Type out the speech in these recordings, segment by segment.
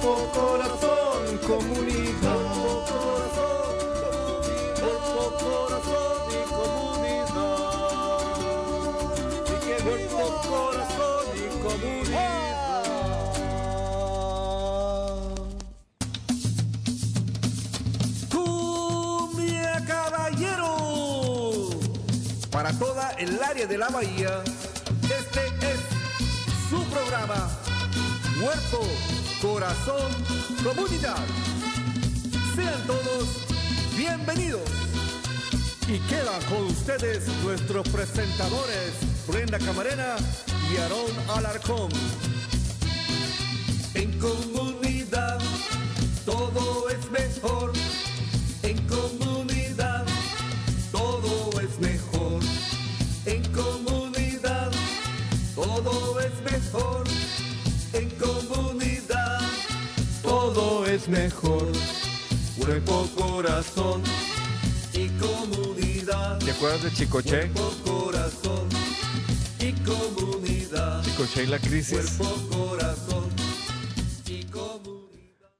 Cuerpo, corazón, comunidad. Cuerpo, corazón y comunidad. Cuerpo, corazón y comunidad. Para toda el área de la bahía, este es su programa. Cuerpo, corazón, comunidad. Sean todos bienvenidos. Y quedan con ustedes nuestros presentadores, Brenda Camarena y Aarón Alarcón. Mejor. Cuerpo, corazón y comunidad. ¿Te acuerdas de Chicoche? Cuerpo, corazón y comunidad. Chicoche y la crisis. Cuerpo, corazón y comunidad.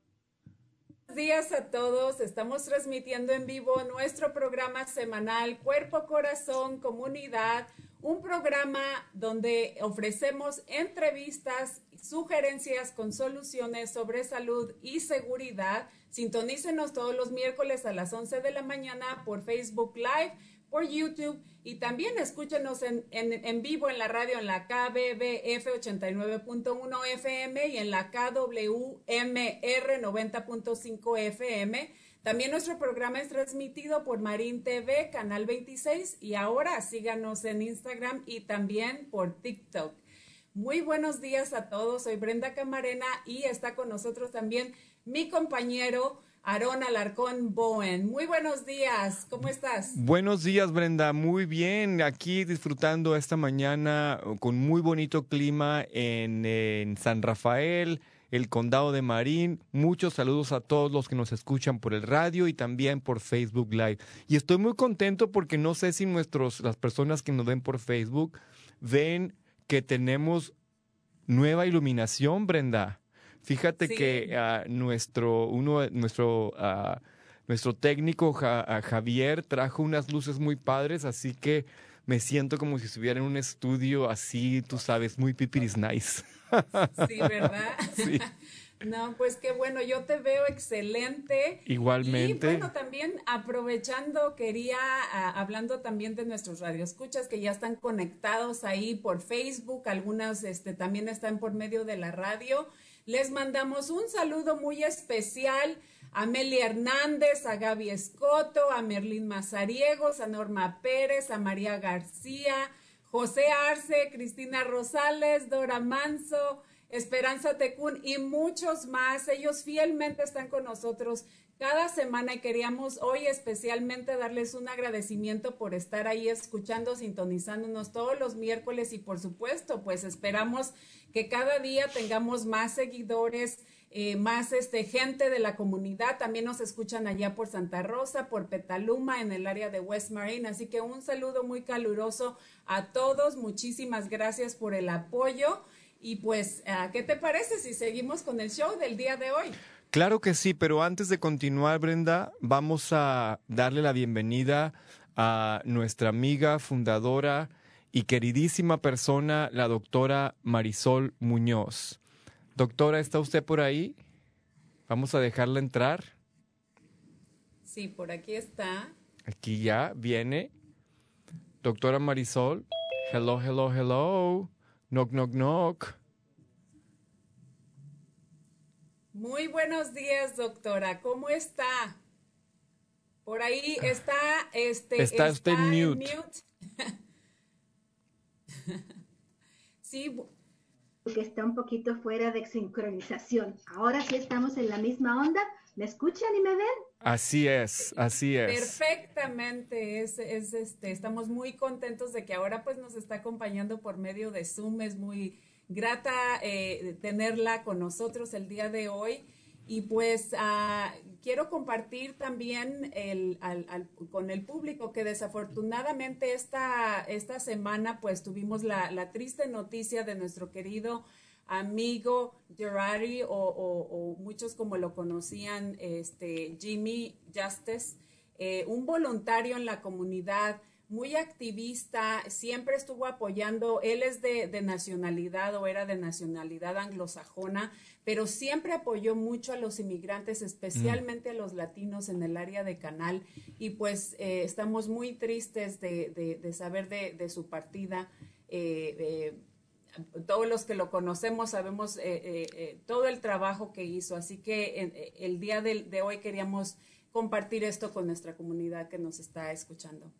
Buenos días a todos. Estamos transmitiendo en vivo nuestro programa semanal Cuerpo, Corazón, Comunidad, un programa donde ofrecemos entrevistas, sugerencias con soluciones sobre salud y seguridad. Sintonícenos todos los miércoles a las 11 de la mañana por Facebook Live, por YouTube y también escúchenos en, en, en vivo en la radio en la KBBF 89.1 FM y en la KWMR 90.5 FM. También nuestro programa es transmitido por Marín TV, Canal 26 y ahora síganos en Instagram y también por TikTok. Muy buenos días a todos, soy Brenda Camarena y está con nosotros también mi compañero Aarón Alarcón Bowen. Muy buenos días, ¿cómo estás? Buenos días, Brenda. Muy bien. Aquí disfrutando esta mañana con muy bonito clima en, en, San Rafael, el condado de Marín. Muchos saludos a todos los que nos escuchan por el radio y también por Facebook Live. Y estoy muy contento porque no sé si nuestros, las personas que nos ven por Facebook ven que tenemos nueva iluminación, Brenda. Fíjate sí. que uh, nuestro, uno, nuestro, uh, nuestro técnico ja, Javier trajo unas luces muy padres, así que me siento como si estuviera en un estudio así, tú sabes, muy pipiris nice. Sí, ¿verdad? Sí. No, pues qué bueno, yo te veo excelente. Igualmente. Y bueno, también aprovechando, quería, uh, hablando también de nuestros radioescuchas que ya están conectados ahí por Facebook, algunas este, también están por medio de la radio. Les mandamos un saludo muy especial a Meli Hernández, a Gaby Escoto, a Merlín Mazariegos, a Norma Pérez, a María García, José Arce, Cristina Rosales, Dora Manso, Esperanza Tecún y muchos más. Ellos fielmente están con nosotros cada semana y queríamos hoy especialmente darles un agradecimiento por estar ahí escuchando, sintonizándonos todos los miércoles y por supuesto, pues esperamos que cada día tengamos más seguidores, eh, más este, gente de la comunidad. También nos escuchan allá por Santa Rosa, por Petaluma, en el área de West Marine. Así que un saludo muy caluroso a todos. Muchísimas gracias por el apoyo. Y pues, ¿qué te parece si seguimos con el show del día de hoy? Claro que sí, pero antes de continuar, Brenda, vamos a darle la bienvenida a nuestra amiga fundadora y queridísima persona, la doctora Marisol Muñoz. Doctora, ¿está usted por ahí? Vamos a dejarla entrar. Sí, por aquí está. Aquí ya viene. Doctora Marisol. Hello, hello, hello. Knock, knock, knock. Muy buenos días, doctora. ¿Cómo está? Por ahí está, este, está, está usted mute. mute. sí. Que está un poquito fuera de sincronización. Ahora sí estamos en la misma onda. ¿Me escuchan y me ven? Así es, así es. Perfectamente, es, es, este, estamos muy contentos de que ahora pues nos está acompañando por medio de Zoom, es muy grata eh, tenerla con nosotros el día de hoy. Y pues uh, quiero compartir también el, al, al, con el público que desafortunadamente esta, esta semana pues tuvimos la, triste noticia de nuestro querido amigo Gerardi o, muchos como lo conocían, este, Jimmy Justice, eh, un voluntario en la comunidad muy activista, siempre estuvo apoyando, él es de, de, nacionalidad o era de nacionalidad anglosajona, pero siempre apoyó mucho a los inmigrantes, especialmente mm. a los latinos en el área de Canal, y pues eh, estamos muy tristes de, de, de saber de, su partida. Eh, todos los que lo conocemos sabemos eh, todo el trabajo que hizo, así que el día de hoy queríamos compartir esto con nuestra comunidad que nos está escuchando.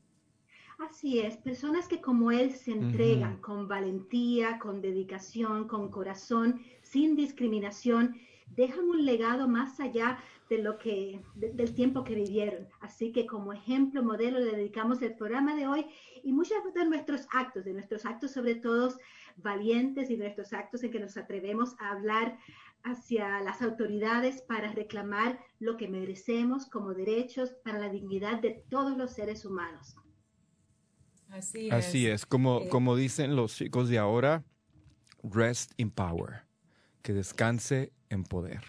Así es, personas que como él se entregan uh -huh. con valentía, con dedicación, con corazón, sin discriminación, dejan un legado más allá de lo que de, del tiempo que vivieron. Así que como ejemplo, modelo, le dedicamos el programa de hoy y muchos de nuestros actos, de nuestros actos sobre todo valientes y de nuestros actos en que nos atrevemos a hablar hacia las autoridades para reclamar lo que merecemos como derechos para la dignidad de todos los seres humanos. Así es. Así es, como, eh, como dicen los chicos de ahora, rest in power, que descanse en poder.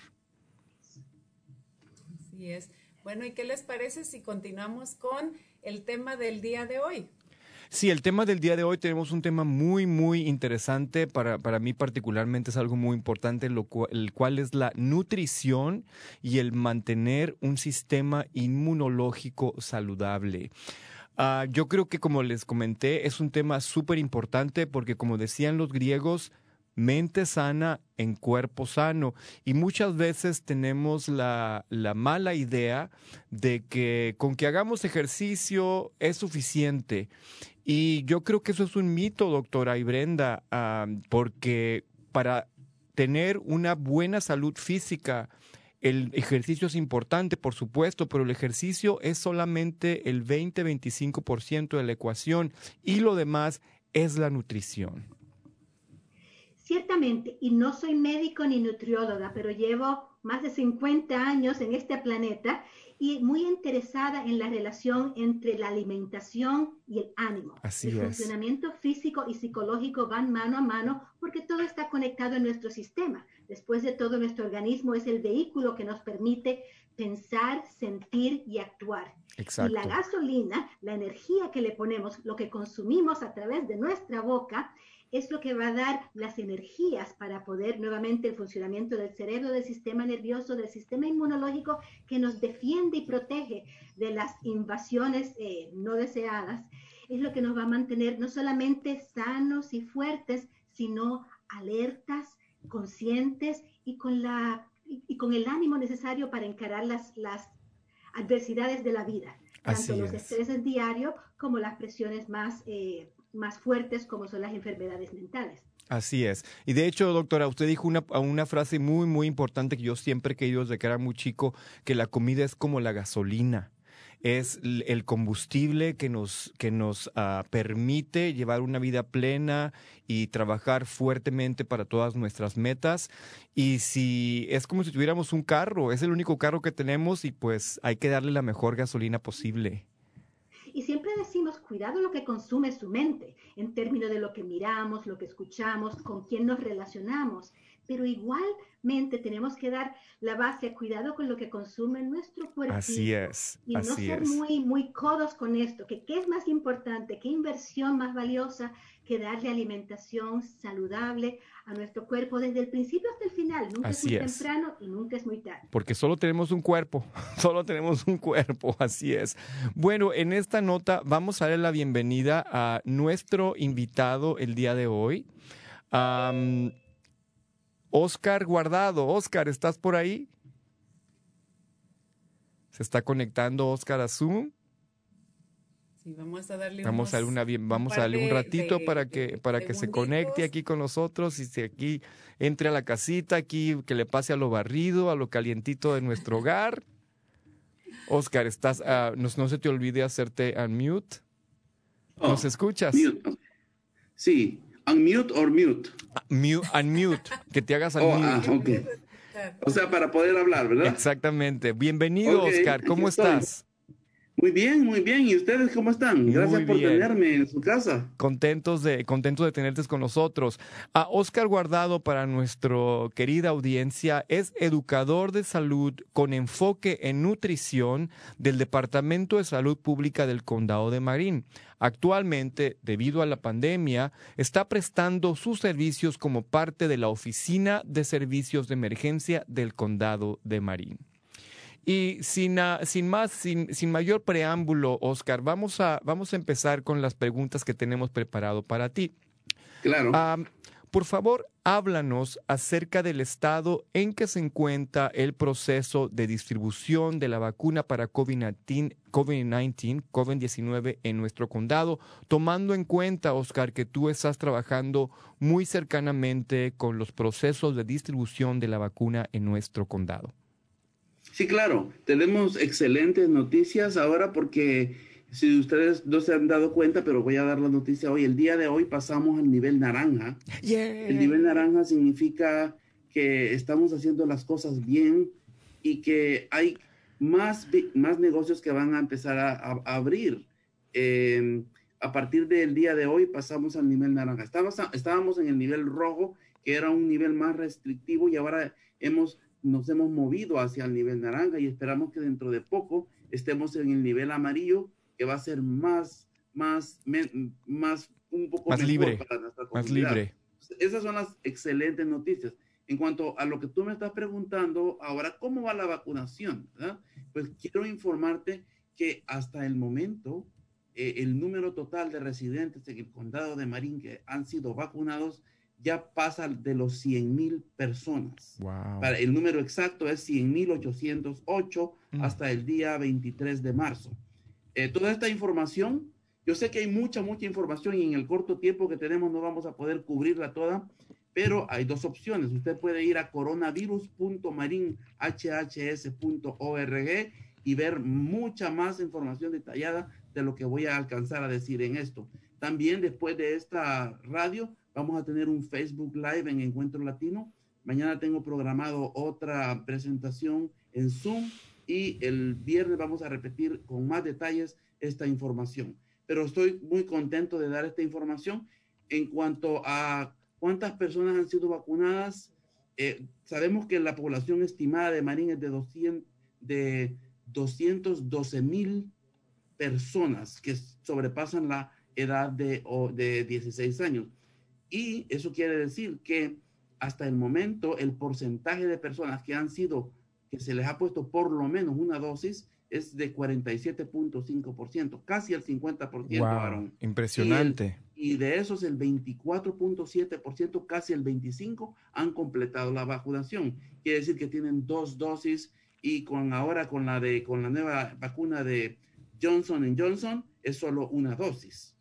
Así es. Bueno, ¿y qué les parece si continuamos con el tema del día de hoy? Sí, el tema del día de hoy tenemos un tema muy, muy interesante. Para, para mí particularmente es algo muy importante, lo cual, el cual es la nutrición y el mantener un sistema inmunológico saludable. Uh, yo creo que como les comenté, es un tema súper importante porque como decían los griegos, mente sana en cuerpo sano. Y muchas veces tenemos la, la, mala idea de que con que hagamos ejercicio es suficiente. Y yo creo que eso es un mito, doctora y Brenda, uh, porque para tener una buena salud física, el ejercicio es importante, por supuesto, pero el ejercicio es solamente el 20-25% de la ecuación y lo demás es la nutrición. Ciertamente, y no soy médico ni nutrióloga, pero llevo más de 50 años en este planeta y muy interesada en la relación entre la alimentación y el ánimo. Así el es. funcionamiento físico y psicológico van mano a mano porque todo está conectado en nuestro sistema. Después de todo, nuestro organismo es el vehículo que nos permite pensar, sentir y actuar. Exacto. Y la gasolina, la energía que le ponemos, lo que consumimos a través de nuestra boca, es lo que va a dar las energías para poder nuevamente el funcionamiento del cerebro, del sistema nervioso, del sistema inmunológico que nos defiende y protege de las invasiones eh, no deseadas. Es lo que nos va a mantener no solamente sanos y fuertes, sino alertas, conscientes y con, la, y, con el ánimo necesario para encarar las, las adversidades de la vida, Así tanto los es. estreses diarios como las presiones más, eh, más fuertes como son las enfermedades mentales. Así es. Y de hecho, doctora, usted dijo una, una frase muy, muy importante que yo siempre he querido desde que era muy chico, que la comida es como la gasolina es el combustible que nos, que nos uh, permite llevar una vida plena y trabajar fuertemente para todas nuestras metas. Y si es como si tuviéramos un carro, es el único carro que tenemos y pues hay que darle la mejor gasolina posible. Y siempre decimos, cuidado lo que consume su mente, en términos de lo que miramos, lo que escuchamos, con quién nos relacionamos pero igualmente tenemos que dar la base a cuidado con lo que consume nuestro cuerpo. Así es. Y así no ser es. muy, muy codos con esto, que qué es más importante, qué inversión más valiosa que darle alimentación saludable a nuestro cuerpo desde el principio hasta el final. Nunca así es muy es. temprano y nunca es muy tarde. Porque solo tenemos un cuerpo, solo tenemos un cuerpo, así es. Bueno, en esta nota vamos a darle la bienvenida a nuestro invitado el día de hoy. Um, Oscar Guardado. Oscar, ¿estás por ahí? Se está conectando Oscar a Zoom. Sí, vamos a darle, vamos a darle, una, vamos a darle un ratito para que, para que se conecte aquí con nosotros y se aquí entre a la casita, aquí que le pase a lo barrido, a lo calientito de nuestro hogar. Oscar, estás, uh, no, no, se te olvide hacerte unmute. ¿Nos oh, escuchas? Mute. Sí, unmute or mute. Mute, unmute, que te hagas unmute. Oh, ah, okay. O sea, para poder hablar, ¿verdad? Exactamente. Bienvenido, okay, Oscar. ¿Cómo estás? Muy bien, muy bien. ¿Y ustedes cómo están? Gracias por tenerme en su casa. Contentos de, contentos de tenerte con nosotros. A Oscar Guardado, para nuestra querida audiencia, es educador de salud con enfoque en nutrición del Departamento de Salud Pública del Condado de Marín. Actualmente, debido a la pandemia, está prestando sus servicios como parte de la Oficina de Servicios de Emergencia del Condado de Marín. Y sin, sin más, sin, sin, mayor preámbulo, Oscar, vamos a, vamos a empezar con las preguntas que tenemos preparado para ti. Claro. por favor, háblanos acerca del estado en que se encuentra el proceso de distribución de la vacuna para COVID-19 COVID-19, COVID-19 en nuestro condado, tomando en cuenta, Oscar, que tú estás trabajando muy cercanamente con los procesos de distribución de la vacuna en nuestro condado. Sí, claro, tenemos excelentes noticias ahora porque si ustedes no se han dado cuenta, pero voy a dar la noticia hoy, el día de hoy pasamos al nivel naranja. El nivel naranja significa que estamos haciendo las cosas bien y que hay más, más negocios que van a empezar a, abrir. Em, a partir del día de hoy pasamos al nivel naranja. Estábamos, estábamos en el nivel rojo, que era un nivel más restrictivo y ahora hemos nos hemos movido hacia el nivel naranja y esperamos que dentro de poco estemos en el nivel amarillo, que va a ser más, más, más, un poco más libre, para nuestra comunidad. Más libre. Esas son las excelentes noticias. En cuanto a lo que tú me estás preguntando, ahora, ¿cómo va la vacunación? Pues quiero informarte que hasta el momento, eh, el número total de residentes en el condado de Marín que han sido vacunados ya pasa de los 100 mil personas. Para, el número exacto es 100 mil 808 mm. hasta el día 23 de marzo. Eh, toda esta información, yo sé que hay mucha, mucha información y en el corto tiempo que tenemos no vamos a poder cubrirla toda, pero hay dos opciones. Usted puede ir a coronavirus.marinhhs.org y ver mucha más información detallada de lo que voy a alcanzar a decir en esto. También después de esta radio, Vamos a tener un Facebook Live en Encuentro Latino. Mañana tengo programado otra presentación en Zoom y el viernes vamos a repetir con más detalles esta información. Pero estoy muy contento de dar esta información en cuanto a cuántas personas han sido vacunadas. Eh, sabemos que la población estimada de Marín es de, 200, de 212 mil personas que sobrepasan la edad de, de 16 años. Y eso quiere decir que hasta el momento el porcentaje de personas que han sido, que se les ha puesto por lo menos una dosis, es de 47.5%, casi el 50%. Wow, impresionante. Y, de esos el 24.7%, casi el 25%, han completado la vacunación. Quiere decir que tienen dos dosis y con ahora con la de con la nueva vacuna de Johnson Johnson es solo una dosis.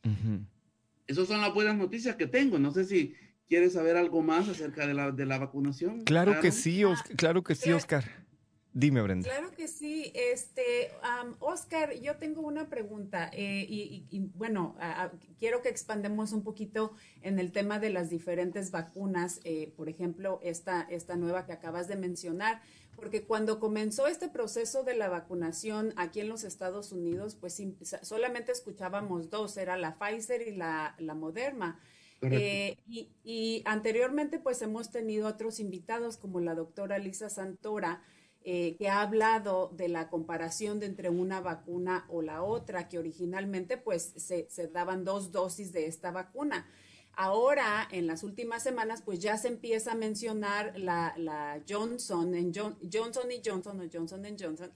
Esas son las buenas noticias que tengo. No sé si quieres saber algo más acerca de la, de la vacunación. Claro, que sí, Oscar, claro que sí, Oscar. Dime, Brenda. Claro que sí. Este, Oscar, yo tengo una pregunta eh, y, bueno, quiero que expandemos un poquito en el tema de las diferentes vacunas, eh, por ejemplo, esta, esta nueva que acabas de mencionar porque cuando comenzó este proceso de la vacunación aquí en los Estados Unidos, pues solamente escuchábamos dos, era la Pfizer y la, la Moderna. Eh, y, anteriormente pues hemos tenido otros invitados como la doctora Lisa Santora, eh, que ha hablado de la comparación de entre una vacuna o la otra, que originalmente pues se, se daban dos dosis de esta vacuna. Ahora, en las últimas semanas, pues ya se empieza a mencionar la, Johnson, en Johnson y Johnson o Johnson Johnson.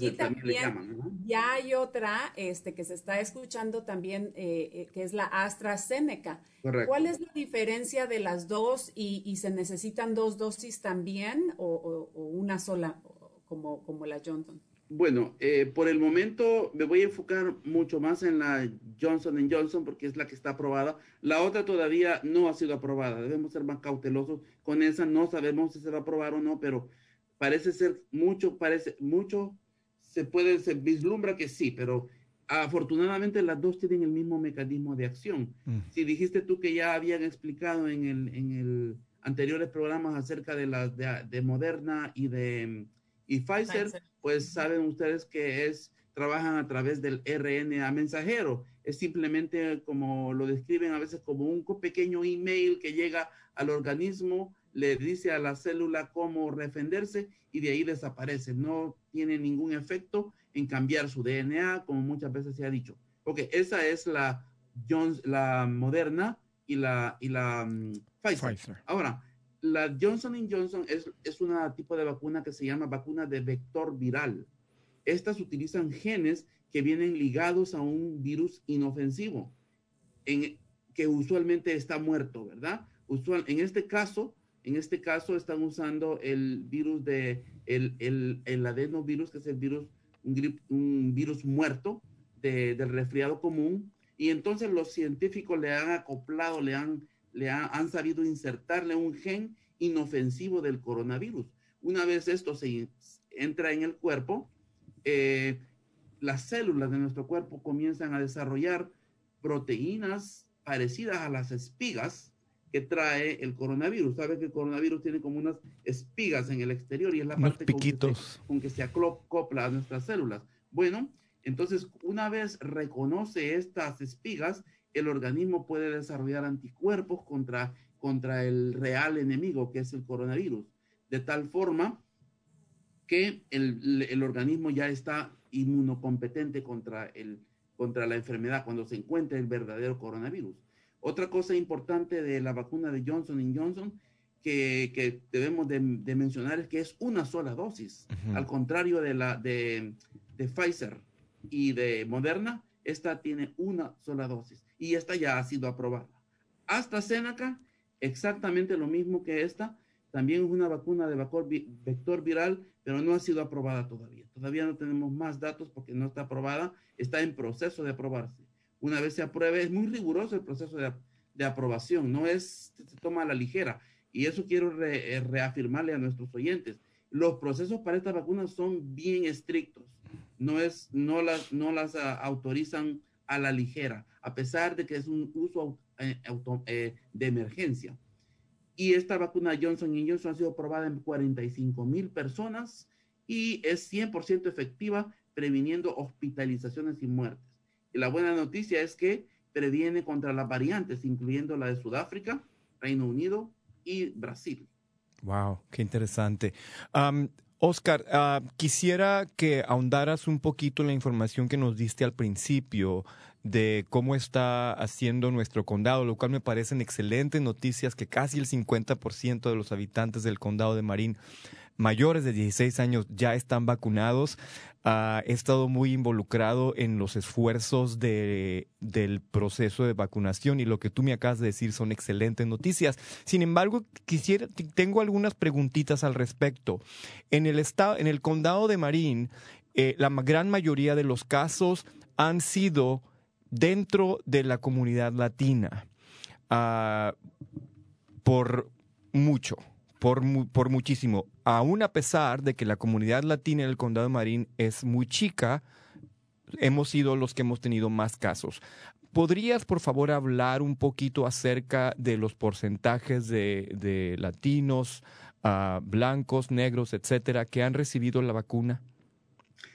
y también ya hay otra este, que se está escuchando también, eh, eh, que es la AstraZeneca. ¿Cuál es la diferencia de las dos y, se necesitan dos dosis también o, una sola como, como la Johnson? Bueno, eh, por el momento me voy a enfocar mucho más en la Johnson Johnson porque es la que está aprobada. La otra todavía no ha sido aprobada. Debemos ser más cautelosos con esa. No sabemos si se va a aprobar o no, pero parece ser mucho, parece mucho, se puede, se vislumbra que sí, pero afortunadamente las dos tienen el mismo mecanismo de acción. Mm. Si dijiste tú que ya habían explicado en el, en el anteriores programas acerca de las de, Moderna y de y Pfizer, pues saben ustedes que es trabajan a través del RNA mensajero. Es simplemente como lo describen a veces como un pequeño email que llega al organismo, le dice a la célula cómo defenderse y de ahí desaparece. No tiene ningún efecto en cambiar su DNA, como muchas veces se ha dicho. Ok, esa es la, Jones, la Moderna y la, y la mm, Pfizer. Ahora, la Johnson Johnson es, es un tipo de vacuna que se llama vacuna de vector viral. Estas utilizan genes que vienen ligados a un virus inofensivo, en, que usualmente está muerto, ¿verdad? Usual, en este caso, en este caso están usando el virus de el, el, el adenovirus, que es el virus, un, un virus muerto de, del resfriado común. Y entonces los científicos le han acoplado, le han, le han sabido insertarle un gen inofensivo del coronavirus. Una vez esto se entra en el cuerpo, eh, las células de nuestro cuerpo comienzan a desarrollar proteínas parecidas a las espigas que trae el coronavirus. Sabe que el coronavirus tiene como unas espigas en el exterior y es la parte con que, se, con que, se, acopla a nuestras células. Bueno, entonces una vez reconoce estas espigas, el organismo puede desarrollar anticuerpos contra, contra el real enemigo que es el coronavirus, de tal forma que el, el organismo ya está inmunocompetente contra, el, contra la enfermedad cuando se encuentra el verdadero coronavirus. Otra cosa importante de la vacuna de Johnson Johnson que, que debemos de, de, mencionar es que es una sola dosis. Al contrario de la de, de, Pfizer y de Moderna, esta tiene una sola dosis y esta ya ha sido aprobada. Hasta AstraZeneca, exactamente lo mismo que esta, también es una vacuna de vector viral, pero no ha sido aprobada todavía. Todavía no tenemos más datos porque no está aprobada, está en proceso de aprobarse una vez se apruebe, es muy riguroso el proceso de, aprobación, no es, se toma a la ligera. Y eso quiero eh, reafirmarle a nuestros oyentes. Los procesos para estas vacunas son bien estrictos. No, es, no las, no las ah, autorizan a la ligera, a pesar de que es un uso eh, eh, de emergencia. Y esta vacuna Johnson Johnson ha sido aprobada en 45 mil personas y es 100% efectiva previniendo hospitalizaciones y muertes. Y la buena noticia es que previene contra las variantes, incluyendo la de Sudáfrica, Reino Unido y Brasil. Wow, qué interesante. Oscar, ah, quisiera que ahondaras un poquito en la información que nos diste al principio de cómo está haciendo nuestro condado, lo cual me parecen excelentes noticias que casi el 50% de los habitantes del condado de Marín mayores de 16 años ya están vacunados. Uh, he estado muy involucrado en los esfuerzos de, del proceso de vacunación y lo que tú me acabas de decir son excelentes noticias. Sin embargo, quisiera, tengo algunas preguntitas al respecto. En el estado, en el condado de Marín, eh, la gran mayoría de los casos han sido dentro de la comunidad latina. Uh, por mucho por, por muchísimo. Aún a pesar de que la comunidad latina en el condado de Marín es muy chica, hemos sido los que hemos tenido más casos. ¿Podrías, por favor, hablar un poquito acerca de los porcentajes de, latinos, uh, blancos, negros, etcétera, que han recibido la vacuna?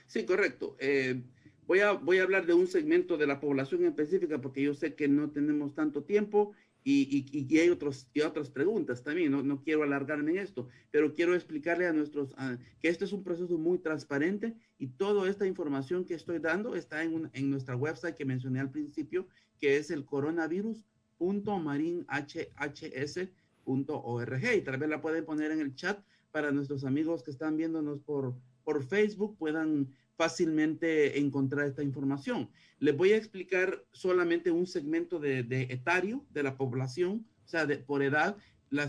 Sí, correcto. Eh, voy, a, voy a hablar de un segmento de la población específica porque yo sé que no tenemos tanto tiempo y, y, hay otros, y otras preguntas también, no, no, quiero alargarme en esto, pero quiero explicarle a nuestros que este es un proceso muy transparente y toda esta información que estoy dando está en, en nuestra website que mencioné al principio, que es el coronavirus.marinhhs.org y tal vez la pueden poner en el chat para nuestros amigos que están viéndonos por, por Facebook puedan fácilmente encontrar esta información. Les voy a explicar solamente un segmento de, etario de la población, o sea, de, por edad,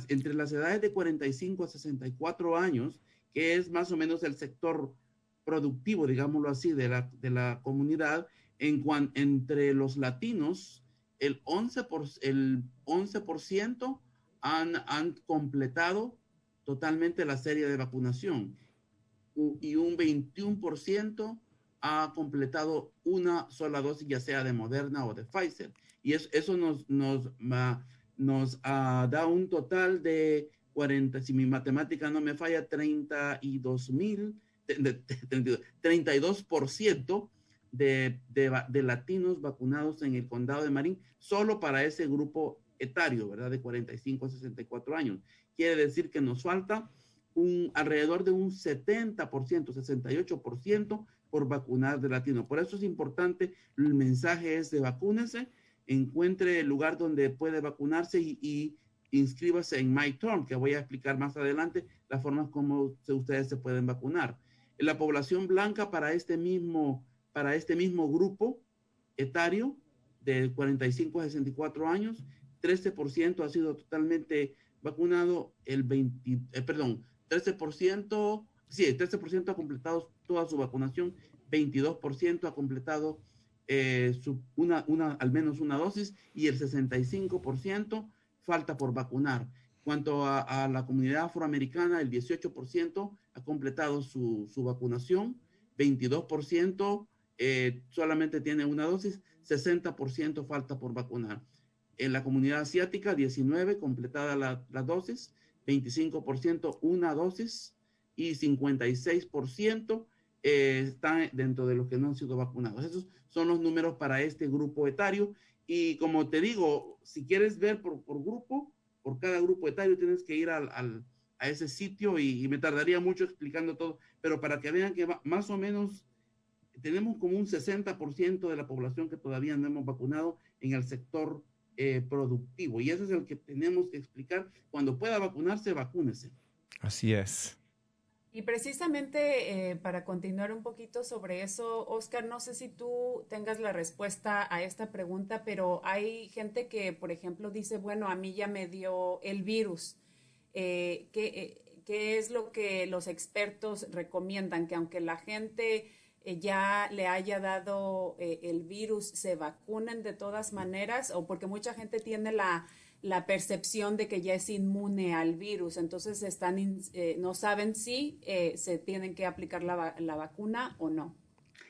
entre las edades de 45 a 64 años, que es más o menos el sector productivo, digámoslo así, de la, de comunidad, en cuan, entre los latinos, el 11%, por, el 11 han, han completado totalmente la serie de vacunación y un 21% ha completado una sola dosis, ya sea de Moderna o de Pfizer. Y eso, nos, nos, nos uh, da un total de 40, si mi matemática no me falla, 32 mil, 32% de, de, de, latinos vacunados en el condado de Marín, solo para ese grupo etario, ¿verdad? De 45 a 64 años. Quiere decir que nos falta un, alrededor de un 70%, 68% por vacunar de latino. Por eso es importante, el mensaje es de vacúnese, encuentre el lugar donde puede vacunarse y, y inscríbase en MyTurn, que voy a explicar más adelante las formas como ustedes se pueden vacunar. La población blanca para este mismo, para este mismo grupo etario de 45 a 64 años, 13% ha sido totalmente vacunado, el 20, eh, perdón, 13%, sí, el 13% ha completado toda su vacunación, 22% ha completado eh, una, al menos una dosis y el 65% falta por vacunar. Cuanto a, a, la comunidad afroamericana, el 18% ha completado su, su vacunación, 22% eh, solamente tiene una dosis, 60% falta por vacunar. En la comunidad asiática, 19 completada la, la dosis, 25% una dosis y 56% eh, están dentro de los que no han sido vacunados. Esos son los números para este grupo etario. Y como te digo, si quieres ver por, por grupo, por cada grupo etario, tienes que ir al, al, a ese sitio y, me tardaría mucho explicando todo, pero para que vean que más o menos tenemos como un 60% de la población que todavía no hemos vacunado en el sector eh, productivo. Y ese es el que tenemos que explicar. Cuando pueda vacunarse, vacúnese. Así es. Y precisamente eh, para continuar un poquito sobre eso, Oscar, no sé si tú tengas la respuesta a esta pregunta, pero hay gente que, por ejemplo, dice, bueno, a mí ya me dio el virus. Eh, ¿qué, eh, ¿Qué es lo que los expertos recomiendan? Que aunque la gente eh, ya le haya dado eh, el virus, se vacunen de todas maneras o porque mucha gente tiene la, la percepción de que ya es inmune al virus, entonces están eh, no saben si eh, se tienen que aplicar la, la, vacuna o no.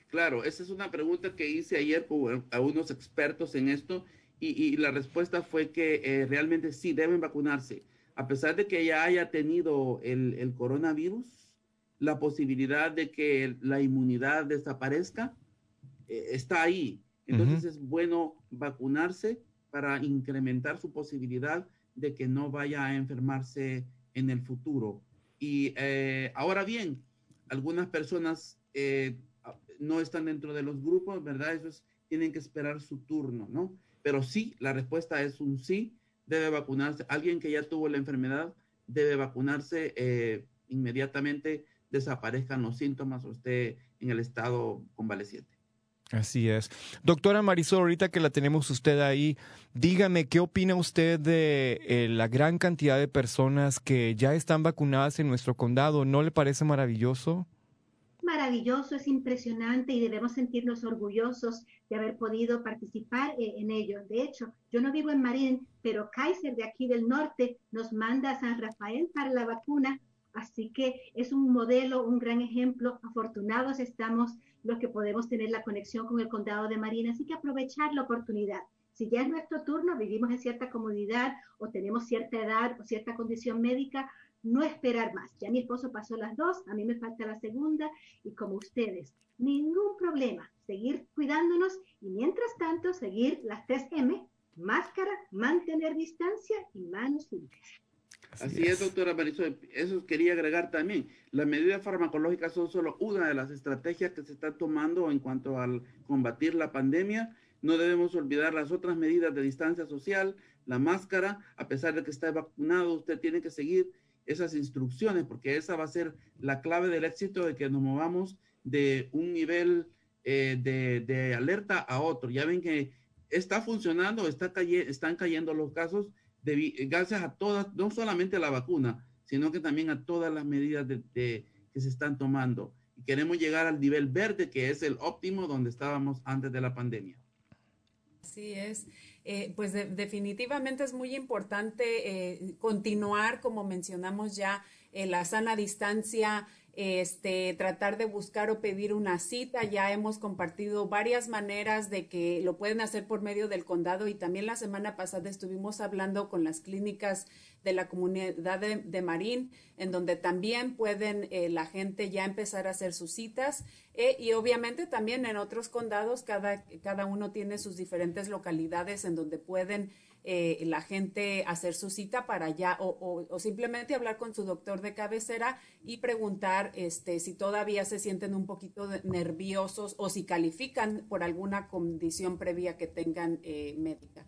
Claro, esa es una pregunta que hice ayer a unos expertos en esto y, y la respuesta fue que realmente sí deben vacunarse. A pesar de que ya haya tenido el, el coronavirus, la posibilidad de que la inmunidad desaparezca eh, está ahí. Entonces uh -huh. es bueno vacunarse para incrementar su posibilidad de que no vaya a enfermarse en el futuro. Y eh, ahora bien, algunas personas eh, no están dentro de los grupos, ¿verdad? Esos tienen que esperar su turno, ¿no? Pero sí, la respuesta es un sí, debe vacunarse. Alguien que ya tuvo la enfermedad debe vacunarse eh, inmediatamente desaparezcan los síntomas o esté en el estado convaleciente. Así es. Doctora Marisol, ahorita que la tenemos usted ahí, dígame, ¿qué opina usted de eh, la gran cantidad de personas que ya están vacunadas en nuestro condado? ¿No le parece maravilloso? Maravilloso, es impresionante y debemos sentirnos orgullosos de haber podido participar eh, en ello. De hecho, yo no vivo en Marín, pero Kaiser de aquí del norte nos manda a San Rafael para la vacuna Así que es un modelo, un gran ejemplo. Afortunados estamos los que podemos tener la conexión con el condado de Marina. Así que aprovechar la oportunidad. Si ya es nuestro turno, vivimos en cierta comodidad o tenemos cierta edad o cierta condición médica, no esperar más. Ya mi esposo pasó las dos, a mí me falta la segunda y como ustedes, ningún problema. Seguir cuidándonos y mientras tanto seguir las 3M, máscara, mantener distancia y manos limpias. Así, Así es. es, doctora Marisol. Eso quería agregar también. Las medidas farmacológicas son solo una de las estrategias que se están tomando en cuanto al combatir la pandemia. No debemos olvidar las otras medidas de distancia social, la máscara. A pesar de que está vacunado, usted tiene que seguir esas instrucciones porque esa va a ser la clave del éxito de que nos movamos de un nivel eh, de, de, alerta a otro. Ya ven que está funcionando, está caye están cayendo los casos gracias a todas, no solamente a la vacuna, sino que también a todas las medidas de, de, que se están tomando. Y queremos llegar al nivel verde, que es el óptimo donde estábamos antes de la pandemia. Así es. Eh, pues definitivamente es muy importante eh, continuar, como mencionamos ya, eh, la sana distancia, este, tratar de buscar o pedir una cita. Ya hemos compartido varias maneras de que lo pueden hacer por medio del condado y también la semana pasada estuvimos hablando con las clínicas de la comunidad de, Marín, en donde también pueden eh, la gente ya empezar a hacer sus citas eh, y obviamente también en otros condados cada, cada uno tiene sus diferentes localidades en donde pueden eh, la gente hacer su cita para allá o, simplemente hablar con su doctor de cabecera y preguntar este, si todavía se sienten un poquito nerviosos o si califican por alguna condición previa que tengan eh, médica.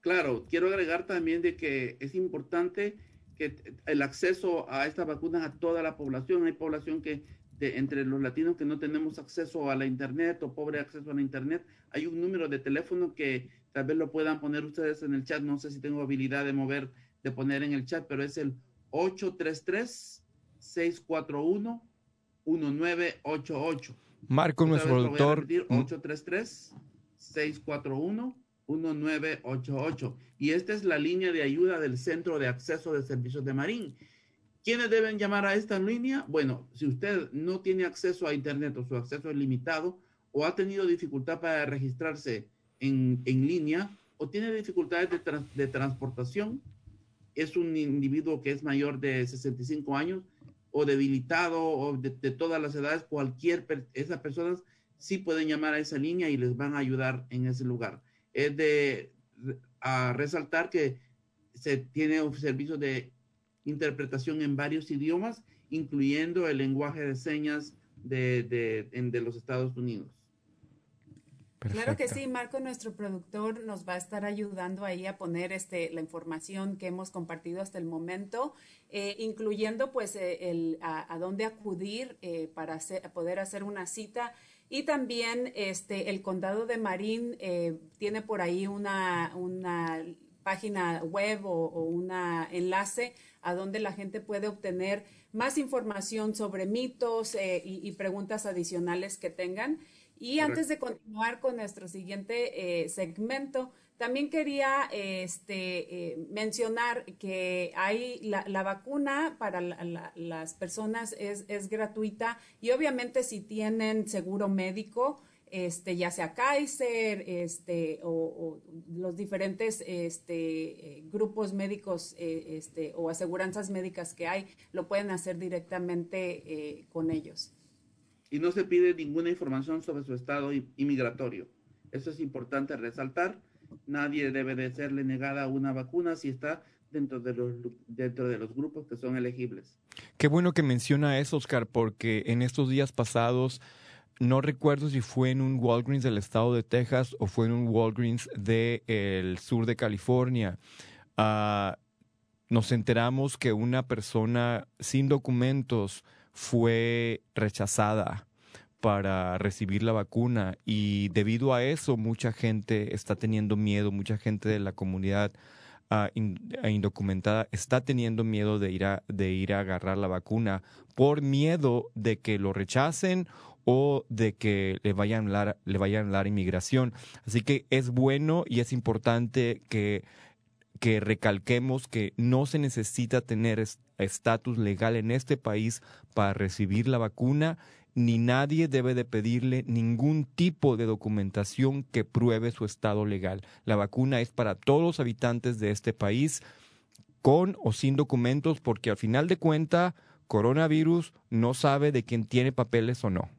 Claro, quiero agregar también de que es importante que el acceso a esta vacuna a toda la población. Hay población que entre los latinos que no tenemos acceso a la internet o pobre acceso a la internet, hay un número de teléfono que Tal vez lo puedan poner ustedes en el chat. No sé si tengo habilidad de mover, de poner en el chat, pero es el 833-641-1988. Marco, nuestro productor. 833-641-1988. Y esta es la línea de ayuda del Centro de Acceso de Servicios de Marín. ¿Quiénes deben llamar a esta línea? Bueno, si usted no tiene acceso a Internet o su acceso es limitado o ha tenido dificultad para registrarse en, línea o tiene dificultades de, transportación, es un individuo que es mayor de 65 años o debilitado o de, todas las edades, cualquier, esas personas sí pueden llamar a esa línea y les van a ayudar en ese lugar. Es de a resaltar que se tiene un servicio de interpretación en varios idiomas, incluyendo el lenguaje de señas de, de, de los Estados Unidos. Claro que sí, Marco, nuestro productor, nos va a estar ayudando ahí a poner este, la información que hemos compartido hasta el momento, eh, incluyendo pues eh, el, a, dónde acudir eh, para poder hacer una cita. Y también este, el condado de Marín tiene por ahí una, una página web o, un enlace a donde la gente puede obtener más información sobre mitos y preguntas adicionales que tengan. Y antes de continuar con nuestro siguiente eh, segmento, también quería este, eh, mencionar que hay la, vacuna para las personas es, es, gratuita y obviamente si tienen seguro médico, este, ya sea Kaiser este, o, los diferentes este, eh, grupos médicos este, o aseguranzas médicas que hay, lo pueden hacer directamente con ellos y no se pide ninguna información sobre su estado inmigratorio. Eso es importante resaltar. Nadie debe de serle negada una vacuna si está dentro de los, dentro de los grupos que son elegibles. Qué bueno que menciona eso, Oscar, porque en estos días pasados, no recuerdo si fue en un Walgreens del estado de Texas o fue en un Walgreens del sur de California. Ah, nos enteramos que una persona sin documentos fue rechazada para recibir la vacuna y debido a eso mucha gente está teniendo miedo, mucha gente de la comunidad uh, indocumentada está teniendo miedo de ir, a, de ir a agarrar la vacuna por miedo de que lo rechacen o de que le vayan a le vayan a dar inmigración. Así que es bueno y es importante que que recalquemos que no se necesita tener estatus legal en este país para recibir la vacuna, ni nadie debe de pedirle ningún tipo de documentación que pruebe su estado legal. La vacuna es para todos los habitantes de este país, con o sin documentos, porque al final de cuenta, coronavirus no sabe de quién tiene papeles o no.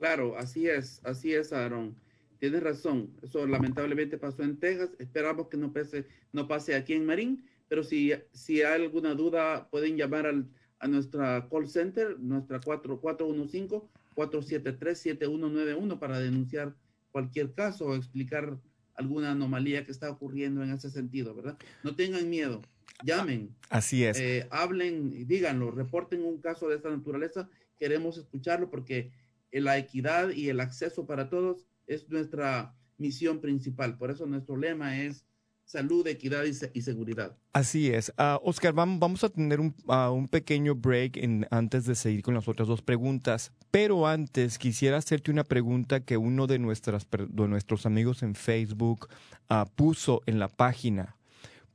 Claro, así es, así es, Aaron. Tienes razón, eso lamentablemente pasó en Texas, esperamos que no pase, no pase aquí en Marín, pero si, si hay alguna duda pueden llamar al, a nuestra call center, nuestra 415-473-7191 para denunciar cualquier caso o explicar alguna anomalía que está ocurriendo en ese sentido, ¿verdad? No tengan miedo, llamen. Así es. Eh, hablen, díganlo, reporten un caso de esta naturaleza, queremos escucharlo porque la equidad y el acceso para todos es nuestra misión principal. Por eso nuestro lema es salud, equidad y, seguridad. Así es. Uh, Oscar, vamos, a tener un, un pequeño break antes de seguir con las otras dos preguntas. Pero antes quisiera hacerte una pregunta que uno de, de nuestros amigos en Facebook uh, puso en la página.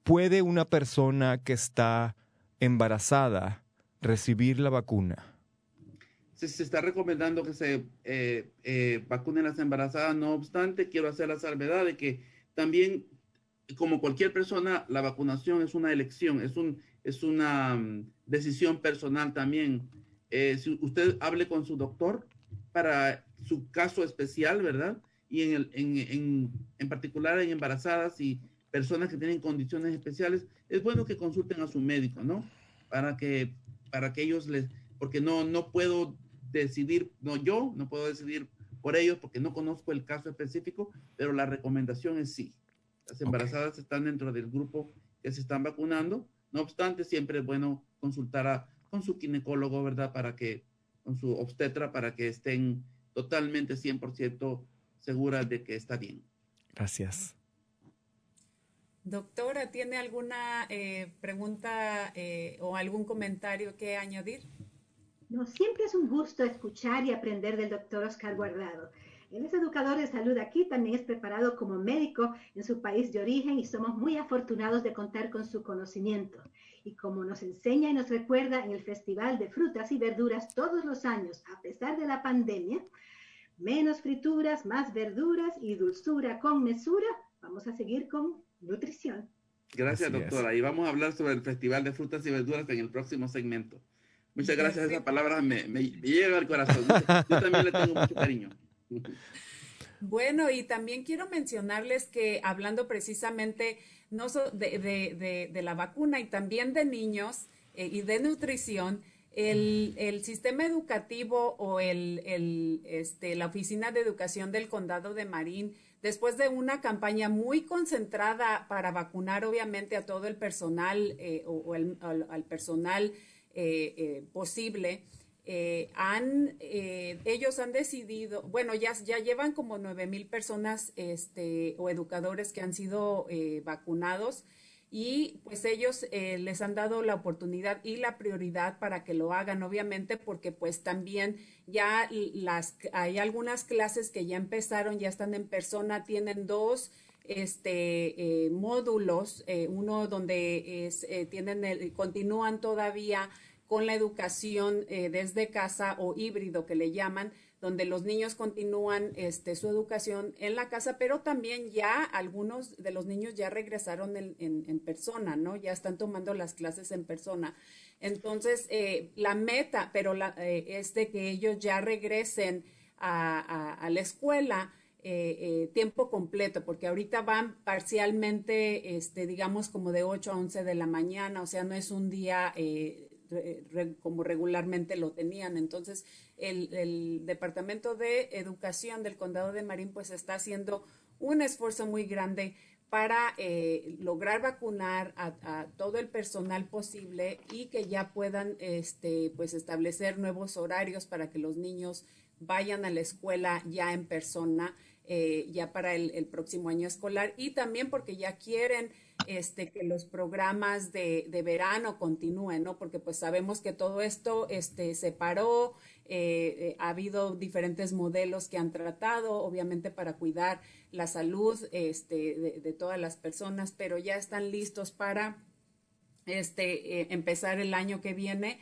¿Puede una persona que está embarazada recibir la vacuna? Se, se está recomendando que se eh, eh, vacunen las embarazadas, no obstante, quiero hacer la salvedad de que también como cualquier persona, la vacunación es una elección, es, un, es una mm, decisión personal también. Eh, si usted hable con su doctor para su caso especial, ¿verdad? Y en, el, en, en, en particular en embarazadas y personas que tienen condiciones especiales, es bueno que consulten a su médico, ¿no? Para que, para que ellos les, porque no, no puedo decidir, no yo, no puedo decidir por ellos porque no conozco el caso específico, pero la recomendación es sí. Las embarazadas están dentro del grupo que se están vacunando. No obstante, siempre es bueno consultar a, con su ginecólogo, ¿verdad? Para que, con su obstetra, para que estén totalmente 100% seguras de que está bien. Gracias. Doctora, ¿tiene alguna eh, pregunta eh, o algún comentario que añadir? No, siempre es un gusto escuchar y aprender del doctor Oscar Guardado. Él es educador de salud aquí, también es preparado como médico en su país de origen y somos muy afortunados de contar con su conocimiento. Y como nos enseña y nos recuerda en el Festival de Frutas y Verduras todos los años, a pesar de la pandemia, menos frituras, más verduras y dulzura con mesura, vamos a seguir con nutrición. Gracias, doctora. Y vamos a hablar sobre el Festival de Frutas y Verduras en el próximo segmento. Muchas gracias, esa palabra me, me, me llega al corazón. Yo también le tengo mucho cariño. Bueno, y también quiero mencionarles que hablando precisamente no de, de, la vacuna y también de niños eh, y de nutrición, el, el, sistema educativo o el, el, este, la Oficina de Educación del Condado de Marín, después de una campaña muy concentrada para vacunar obviamente a todo el personal eh, o, al, al, personal posible, eh, han, eh, ellos han decidido, bueno, ya, ya llevan como nueve mil personas este, o educadores que han sido eh, vacunados y pues ellos les han dado la oportunidad y la prioridad para que lo hagan, obviamente, porque pues también ya las, hay algunas clases que ya empezaron, ya están en persona, tienen dos este módulos, uno donde tienen continúan todavía con la educación eh, desde casa o híbrido que le llaman, donde los niños continúan este, su educación en la casa, pero también ya algunos de los niños ya regresaron en, persona, ¿no? Ya están tomando las clases en persona. Entonces, eh, la meta, pero eh, es de que ellos ya regresen a, la escuela. Tiempo completo, porque ahorita van parcialmente, este, digamos, como de 8 a 11 de la mañana, o sea, no es un día como regularmente lo tenían. Entonces, el, Departamento de Educación del Condado de Marín pues está haciendo un esfuerzo muy grande para eh, lograr vacunar a, todo el personal posible y que ya puedan este, pues establecer nuevos horarios para que los niños vayan a la escuela ya en persona, eh, ya para el, próximo año escolar y también porque ya quieren este, que los programas de, de, verano continúen, ¿no? Porque pues sabemos que todo esto este, se paró, eh, eh, ha habido diferentes modelos que han tratado, obviamente para cuidar la salud este, de, todas las personas, pero ya están listos para este, eh, empezar el año que viene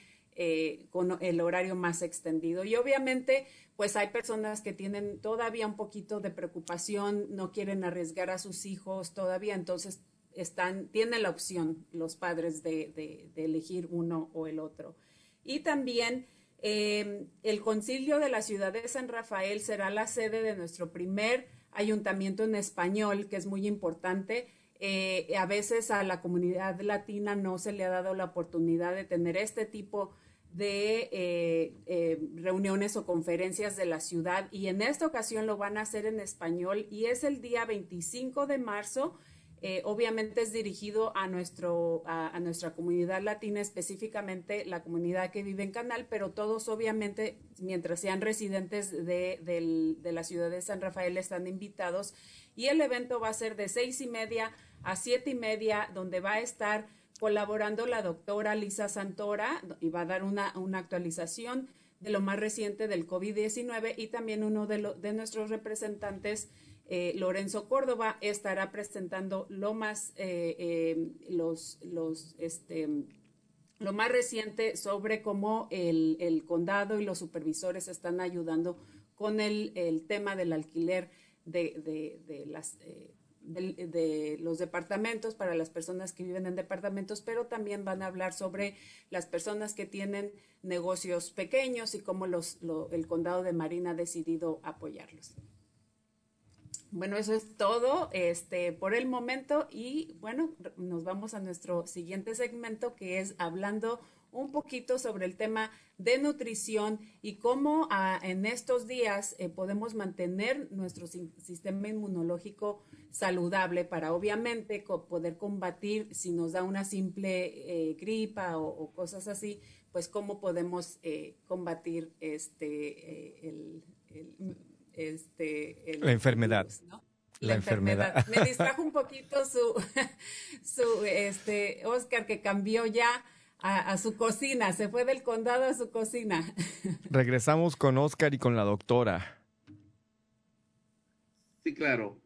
con el horario más extendido. Y obviamente, pues hay personas que tienen todavía un poquito de preocupación, no quieren arriesgar a sus hijos todavía, entonces están, tienen la opción los padres de, elegir uno o el otro. Y también em, el concilio de la ciudad de San Rafael será la sede de nuestro primer ayuntamiento en español, que es muy importante. Eh, a veces a la comunidad latina no se le ha dado la oportunidad de tener este tipo de eh, eh, reuniones o conferencias de la ciudad y en esta ocasión lo van a hacer en español y es el día 25 de marzo Eh, obviamente es dirigido a, nuestro, a, nuestra comunidad latina, específicamente la comunidad que vive en Canal, pero todos obviamente, mientras sean residentes de, de la ciudad de San Rafael, están invitados. Y el evento va a ser de seis y media a siete y media, donde va a estar colaborando la doctora Lisa Santora y va a dar una, una actualización de lo más reciente del COVID-19 y también uno de, de nuestros representantes eh, Lorenzo Córdoba estará presentando lo más, eh, eh, los, los, este, lo más reciente sobre cómo el, condado y los supervisores están ayudando con el, tema del alquiler de, de, las, de, los departamentos para las personas que viven en departamentos, pero también van a hablar sobre las personas que tienen negocios pequeños y cómo los, el condado de Marina ha decidido apoyarlos. Bueno, eso es todo este, por el momento y bueno, nos vamos a nuestro siguiente segmento que es hablando un poquito sobre el tema de nutrición y cómo ah, en estos días eh, podemos mantener nuestro sistema inmunológico saludable para obviamente poder combatir si nos da una simple eh, gripa o, cosas así, pues cómo podemos eh, combatir este el este, la enfermedad. La, enfermedad. Me distrajo un poquito su, su, este, Oscar que cambió ya a, su cocina, se fue del condado a su cocina. Regresamos con Oscar y con la doctora. Sí, claro.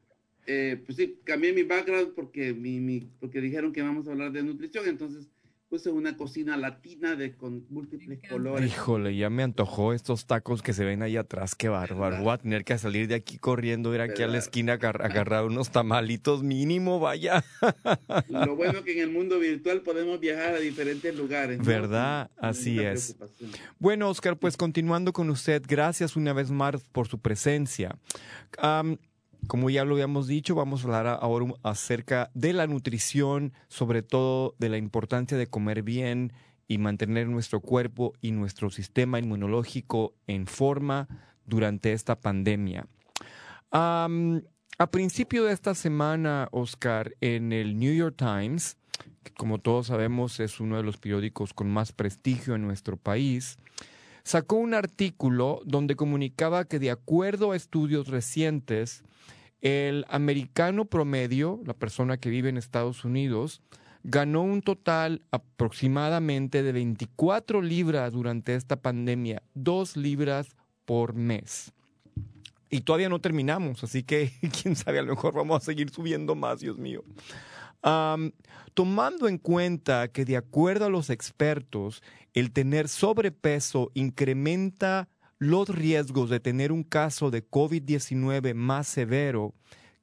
Eh, pues sí, cambié mi background porque, mi, mi, porque dijeron que vamos a hablar de nutrición, entonces puse una cocina latina de con múltiples colores. Híjole, ya me antojó estos tacos que se ven ahí atrás, qué bárbaro. Voy a tener que salir de aquí corriendo, ir aquí a la esquina a agarrar unos tamalitos mínimo, vaya. Lo bueno que en el mundo virtual podemos viajar a diferentes lugares. ¿Verdad? Así es. Bueno, Oscar, pues continuando con usted, gracias una vez más por su presencia. Como ya lo habíamos dicho, vamos a hablar ahora acerca de la nutrición, sobre todo de la importancia de comer bien y mantener nuestro cuerpo y nuestro sistema inmunológico en forma durante esta pandemia. a principio de esta semana, Oscar, en el New York Times, que como todos sabemos es uno de los periódicos con más prestigio en nuestro país, sacó un artículo donde comunicaba que de acuerdo a estudios recientes, el americano promedio, la persona que vive en Estados Unidos, ganó un total aproximadamente de 24 libras durante esta pandemia, dos libras por mes. Y todavía no terminamos, así que quién sabe, a lo mejor vamos a seguir subiendo más, Dios mío. tomando en cuenta que de acuerdo a los expertos, el tener sobrepeso incrementa los riesgos de tener un caso de COVID-19 más severo,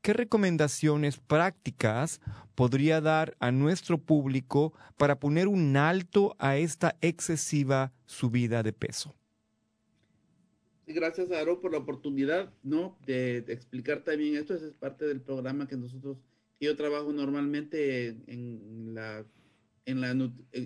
¿qué recomendaciones prácticas podría dar a nuestro público para poner un alto a esta excesiva subida de peso? Gracias, Aro, por la oportunidad ¿no? de, explicar también esto. es parte del programa que nosotros, yo trabajo normalmente en, la, en la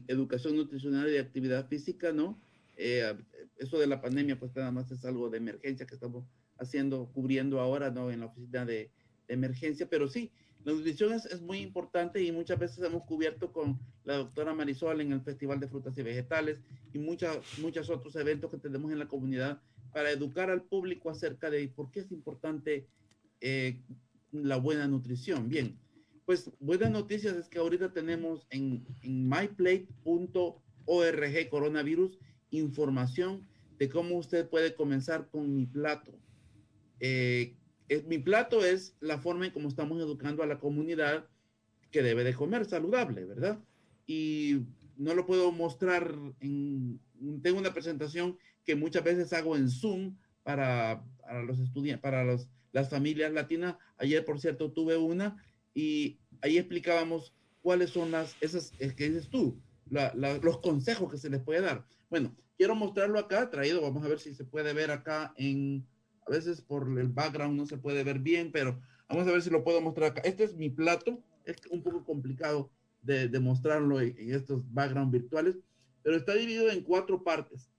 educación nutricional y actividad física, ¿no? Eh, eso de la pandemia, pues nada más es algo de emergencia que estamos haciendo, cubriendo ahora, ¿no? En la oficina de, emergencia, pero sí, la nutrición es, es, muy importante y muchas veces hemos cubierto con la doctora Marisol en el Festival de Frutas y Vegetales y muchas, muchos otros eventos que tenemos en la comunidad para educar al público acerca de por qué es importante eh, la buena nutrición. Bien, pues buenas noticias es que ahorita tenemos en, en myplate.org coronavirus información de cómo usted puede comenzar con mi plato. Eh, mi plato es la forma en cómo estamos educando a la comunidad que debe de comer saludable, ¿verdad? Y no lo puedo mostrar en, tengo una presentación que muchas veces hago en Zoom para, los estudiantes, para los, las familias latinas. Ayer, por cierto, tuve una y ahí explicábamos cuáles son las, esas, que dices tú, los consejos que se les puede dar. Bueno, quiero mostrarlo acá, traído, vamos a ver si se puede ver acá en, a veces por el background no se puede ver bien, pero vamos a ver si lo puedo mostrar acá. Este es mi plato, es un poco complicado de, de mostrarlo en, estos background virtuales, pero está dividido en cuatro partes.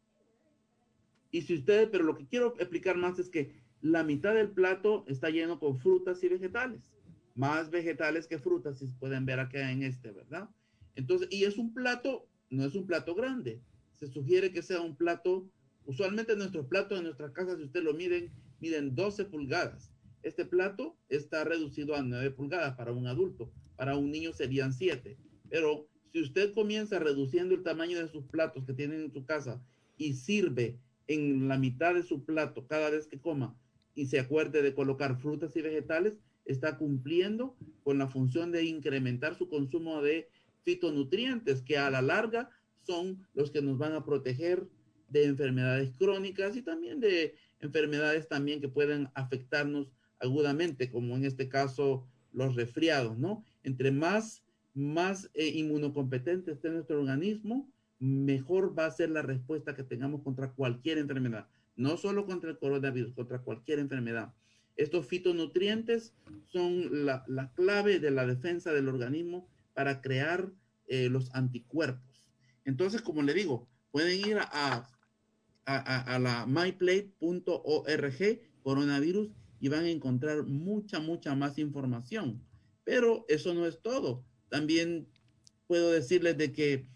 Y si ustedes, pero lo que quiero explicar más es que la mitad del plato está lleno con frutas y vegetales. más vegetales que frutas, si pueden ver acá en este, ¿verdad? Entonces, y es un plato, no es un plato grande. Se sugiere que sea un plato, usualmente nuestros platos en nuestras casas, si ustedes lo miden, miden 12 pulgadas. Este plato está reducido a 9 pulgadas para un adulto. Para un niño serían 7. Pero si usted comienza reduciendo el tamaño de sus platos que tienen en su casa y sirve en la mitad de su plato cada vez que coma y se acuerde de colocar frutas y vegetales, está cumpliendo con la función de incrementar su consumo de fitonutrientes que a la larga son los que nos van a proteger de enfermedades crónicas y también de enfermedades también que pueden afectarnos agudamente, como en este caso los resfriados, ¿no? Entre más, más eh, esté nuestro organismo, mejor va a ser la respuesta que tengamos contra cualquier enfermedad, no solo contra el coronavirus, contra cualquier enfermedad. Estos fitonutrientes son la, la clave de la defensa del organismo para crear eh, los anticuerpos. Entonces, como le digo, pueden ir a, a, la myplate.org coronavirus y van a encontrar mucha, mucha más información. Pero eso no es todo. También puedo decirles de que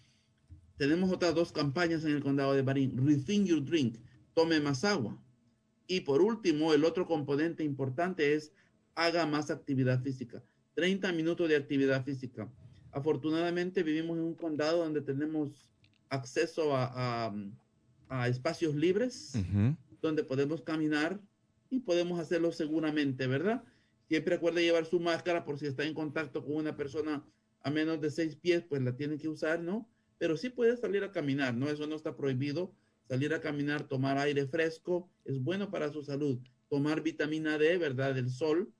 tenemos otras dos campañas en el condado de Barín. Rethink Your Drink, tome más agua. Y por último, el otro componente importante es haga más actividad física. 30 minutos de actividad física. Afortunadamente vivimos en un condado donde tenemos acceso a, a, espacios libres, donde podemos caminar y podemos hacerlo seguramente, ¿verdad? Siempre recuerde llevar su máscara por si está en contacto con una persona a menos de seis pies, pues la tiene que usar, ¿no? Pero sí puede salir a caminar, ¿no? Eso no está prohibido. Salir a caminar, tomar aire fresco, es bueno para su salud. Tomar vitamina D, ¿verdad? Del sol.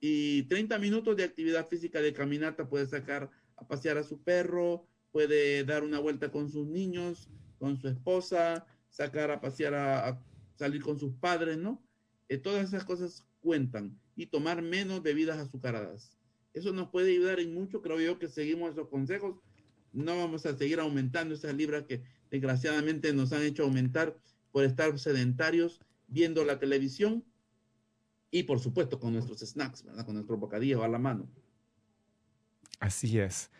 Y 30 minutos de actividad física de caminata puede sacar a pasear a su perro, puede dar una vuelta con sus niños, con su esposa, sacar a pasear a salir con sus padres, ¿no? Eh, todas esas cosas cuentan y tomar menos bebidas azucaradas. Eso nos puede ayudar en mucho. Creo yo que seguimos esos consejos. No vamos a seguir aumentando esas libras que desgraciadamente nos han hecho aumentar por estar sedentarios viendo la televisión y por supuesto con nuestros snacks, ¿verdad? con nuestro bocadillo a la mano. Así es.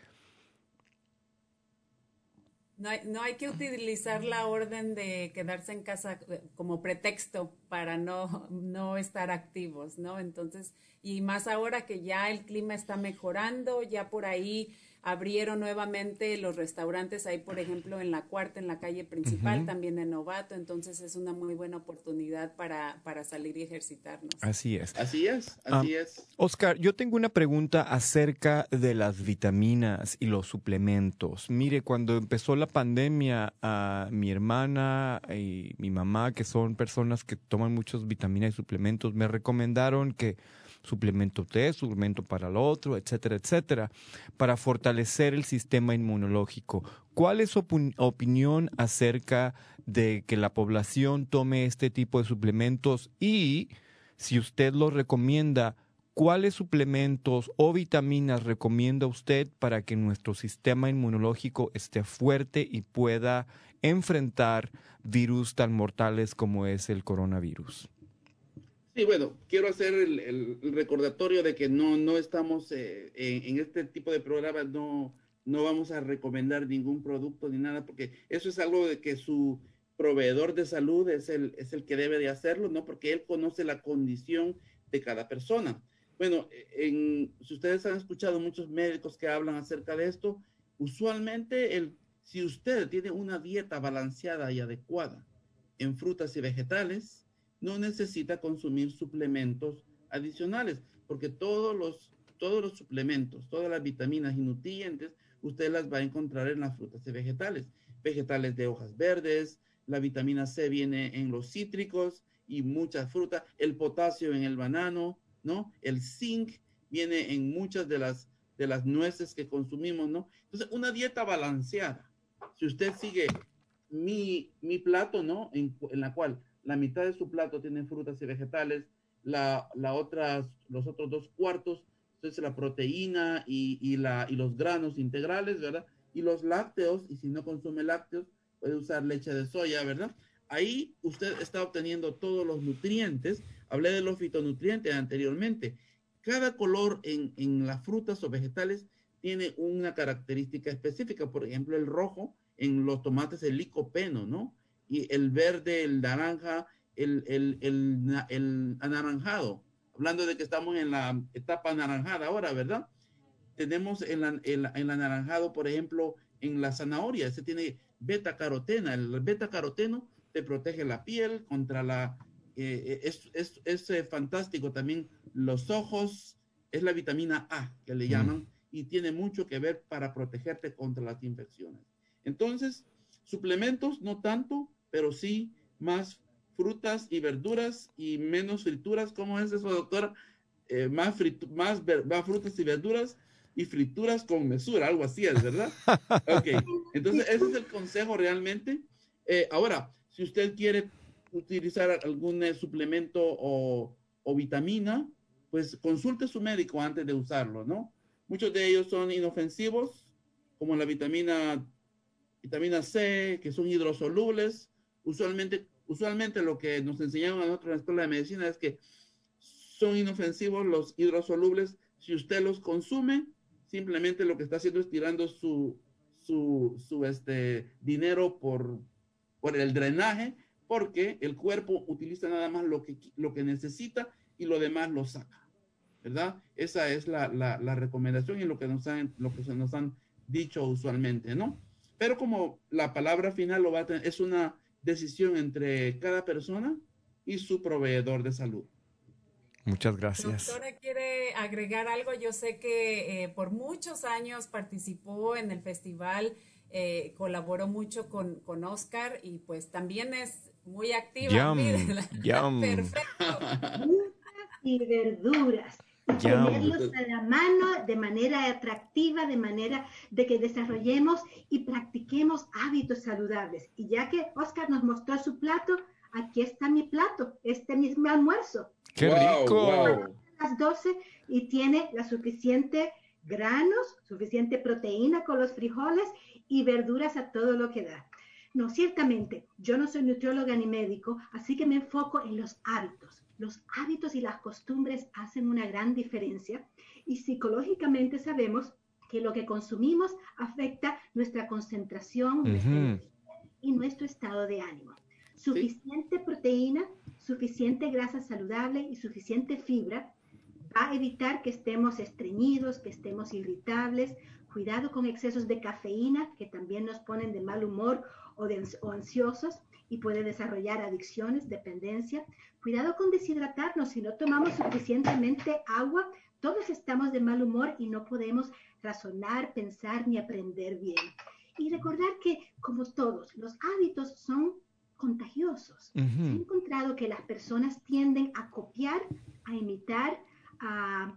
No hay, que utilizar la orden de quedarse en casa eh, como pretexto para no estar activos, ¿no? Entonces, y más ahora que ya el clima está mejorando, ya por ahí abrieron nuevamente los restaurantes ahí, por ejemplo, en la cuarta, en la calle principal, también en Novato, entonces es una muy buena oportunidad para, para salir y ejercitarnos. Así es. Así es, así es. Oscar, yo tengo una pregunta acerca de las vitaminas y los suplementos. Mire, cuando empezó la pandemia, a mi hermana y mi mamá, que son personas que toman muchos vitaminas y suplementos, me recomendaron que suplemento T, suplemento para el otro, etcétera, etcétera, para fortalecer el sistema inmunológico. ¿Cuál es su opinión acerca de que la población tome este tipo de suplementos y si usted los recomienda, ¿cuáles suplementos o vitaminas recomienda usted para que nuestro sistema inmunológico esté fuerte y pueda enfrentar virus tan mortales como es el coronavirus? Sí, bueno, quiero hacer el, recordatorio de que no, no estamos eh, en, este tipo de programas, no, no vamos a recomendar ningún producto ni nada, porque eso es algo de que su proveedor de salud es el, es el que debe de hacerlo, ¿no? Porque él conoce la condición de cada persona. Bueno, en, si ustedes han escuchado muchos médicos que hablan acerca de esto, usualmente el, si usted tiene una dieta balanceada y adecuada en frutas y vegetales, no necesita consumir suplementos adicionales, porque todos los, todos los suplementos, todas las vitaminas y nutrientes, usted las va a encontrar en las frutas y vegetales. Vegetales de hojas verdes, la vitamina C viene en los cítricos y muchas frutas, el potasio en el banano, ¿no? El zinc viene en muchas de las, de las nueces que consumimos, ¿no? Entonces, una dieta balanceada. Si usted sigue mi, mi plato, ¿no? En, en la cual la mitad de su plato tiene frutas y vegetales, la, la otra, los otros dos cuartos, es la proteína y, la, y los granos integrales, ¿verdad? Y los lácteos, y si no consume lácteos, puede usar leche de soya, ¿verdad? Ahí usted está obteniendo todos los nutrientes. Hablé de los fitonutrientes anteriormente. cada color en, en las frutas o vegetales tiene una característica específica. Por ejemplo, el rojo en los tomates, el licopeno, ¿no? Y el verde, el naranja, el, el, el, el anaranjado. Hablando de que estamos en la etapa anaranjada ahora, ¿verdad? Tenemos el, anaranjado, por ejemplo, en la zanahoria. Ese tiene beta carotena. El beta caroteno te protege la piel contra la... Eh, es, es, es eh, fantástico también los ojos. Es la vitamina A que le llaman y tiene mucho que ver para protegerte contra las infecciones. Entonces, suplementos no tanto, pero sí más frutas y verduras y menos frituras. ¿Cómo es eso, doctora? Eh, más, más, más frutas y verduras y frituras con mesura, algo así es, ¿verdad? Ok, entonces ese es el consejo realmente. Eh, ahora, si usted quiere utilizar algún eh, suplemento o, o, vitamina, pues consulte a su médico antes de usarlo, ¿no? Muchos de ellos son inofensivos, como la vitamina, vitamina C, que son hidrosolubles. Usualmente, usualmente lo que nos enseñaron a nosotros en la escuela de medicina es que son inofensivos los hidrosolubles. Si usted los consume, simplemente lo que está haciendo es tirando su, su, su este, dinero por, por el drenaje, porque el cuerpo utiliza nada más lo que, lo que necesita y lo demás lo saca. ¿verdad? Esa es la, la, la, recomendación y lo que, nos han, lo que se nos han dicho usualmente, ¿no? Pero como la palabra final lo va a tener, es una decisión entre cada persona y su proveedor de salud. Muchas gracias. Doctora, ¿quiere agregar algo? Yo sé que eh, por muchos años participó en el festival, eh, colaboró mucho con, con, Oscar y pues también es muy activa. Yum, yum. Perfecto. y verduras tenerlos a la mano de manera atractiva, de manera de que desarrollemos y practiquemos hábitos saludables. Y ya que Oscar nos mostró su plato, aquí está mi plato, este mismo almuerzo. ¡Qué rico! Wow. Las 12 y tiene la suficiente granos, suficiente proteína con los frijoles y verduras a todo lo que da. No, ciertamente, yo no soy nutrióloga ni médico, así que me enfoco en los hábitos los hábitos y las costumbres hacen una gran diferencia y psicológicamente sabemos que lo que consumimos afecta nuestra concentración uh -huh. y nuestro estado de ánimo. Suficiente sí. proteína, suficiente grasa saludable y suficiente fibra va a evitar que estemos estreñidos, que estemos irritables. Cuidado con excesos de cafeína que también nos ponen de mal humor o, de, o ansiosos y puede desarrollar adicciones, dependencia. Cuidado con deshidratarnos, si no tomamos suficientemente agua, todos estamos de mal humor y no podemos razonar, pensar ni aprender bien. Y recordar que, como todos, los hábitos son contagiosos. Uh -huh. Se ha encontrado que las personas tienden a copiar, a imitar, a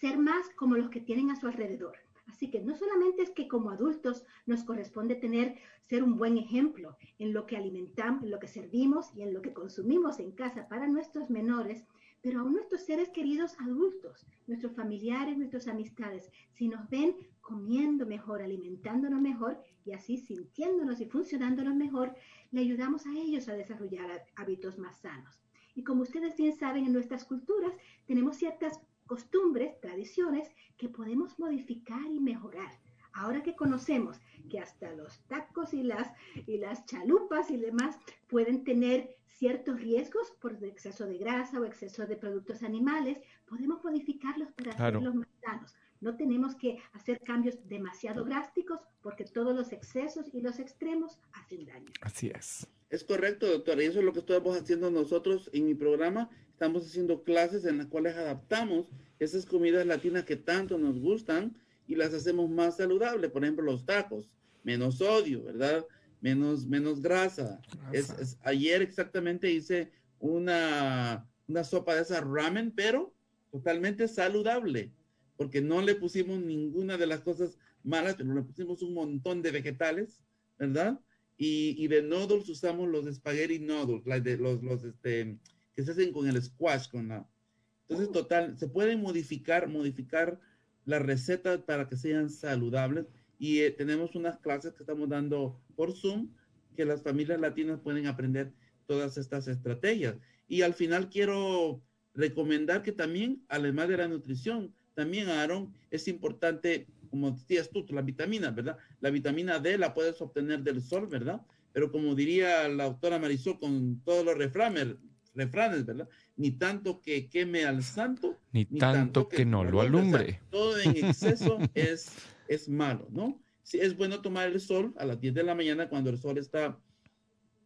ser más como los que tienen a su alrededor. Así que no solamente es que como adultos nos corresponde tener, ser un buen ejemplo en lo que alimentamos, en lo que servimos y en lo que consumimos en casa para nuestros menores, pero aún nuestros seres queridos adultos, nuestros familiares, nuestras amistades, si nos ven comiendo mejor, alimentándonos mejor y así sintiéndonos y funcionándonos mejor, le ayudamos a ellos a desarrollar hábitos más sanos. Y como ustedes bien saben, en nuestras culturas tenemos ciertas costumbres, tradiciones que podemos modificar y mejorar. Ahora que conocemos que hasta los tacos y las, y las chalupas y demás pueden tener ciertos riesgos por exceso de grasa o exceso de productos animales, podemos modificarlos para claro. hacerlos más sanos. No tenemos que hacer cambios demasiado drásticos porque todos los excesos y los extremos hacen daño. Así es. Es correcto, doctora. Y eso es lo que estamos haciendo nosotros en mi programa. Estamos haciendo clases en las cuales adaptamos esas comidas latinas que tanto nos gustan y las hacemos más saludables. Por ejemplo, los tacos, menos sodio, ¿verdad? Menos, menos grasa. Es, es, ayer exactamente hice una, una sopa de esa ramen, pero totalmente saludable, porque no le pusimos ninguna de las cosas malas, pero le pusimos un montón de vegetales, ¿verdad? Y, y de noodles usamos los spaghetti noodles, like de, los, los este, que se hacen con el squash, con la... Entonces, total, se pueden modificar, modificar las recetas para que sean saludables y eh, tenemos unas clases que estamos dando por Zoom que las familias latinas pueden aprender todas estas estrategias. Y al final quiero recomendar que también, además de la nutrición, también, Aaron, es importante, como decías tú, la vitamina, ¿verdad? La vitamina D la puedes obtener del sol, ¿verdad? Pero como diría la autora Marisol con todos los refranes, refranes, ¿verdad? Ni tanto que queme al santo, ni, tanto, que, no lo alumbre. todo en exceso es, es malo, ¿no? Sí, es bueno tomar el sol a las 10 de la mañana cuando el sol está